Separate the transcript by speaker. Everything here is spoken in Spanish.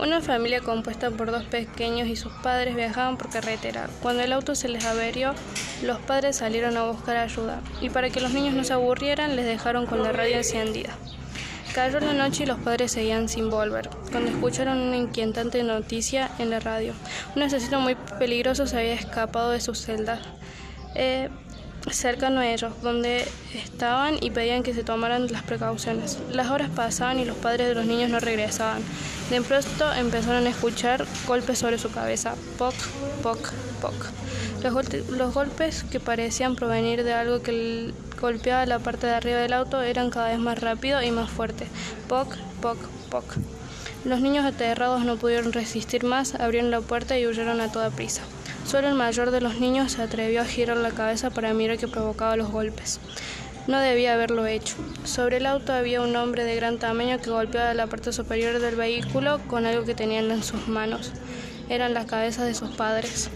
Speaker 1: Una familia compuesta por dos pequeños y sus padres viajaban por carretera. Cuando el auto se les averió, los padres salieron a buscar ayuda y para que los niños no se aburrieran les dejaron con la radio encendida. Cayó la noche y los padres seguían sin volver, cuando escucharon una inquietante noticia en la radio. Un asesino muy peligroso se había escapado de su celda. Eh, cercano a ellos, donde estaban y pedían que se tomaran las precauciones. Las horas pasaban y los padres de los niños no regresaban. De pronto empezaron a escuchar golpes sobre su cabeza, poc, poc, poc. Los, los golpes que parecían provenir de algo que golpeaba la parte de arriba del auto eran cada vez más rápidos y más fuertes, poc, poc, poc. Los niños aterrados no pudieron resistir más, abrieron la puerta y huyeron a toda prisa. Solo el mayor de los niños se atrevió a girar la cabeza para mirar qué provocaba los golpes. No debía haberlo hecho. Sobre el auto había un hombre de gran tamaño que golpeaba la parte superior del vehículo con algo que tenían en sus manos. Eran las cabezas de sus padres.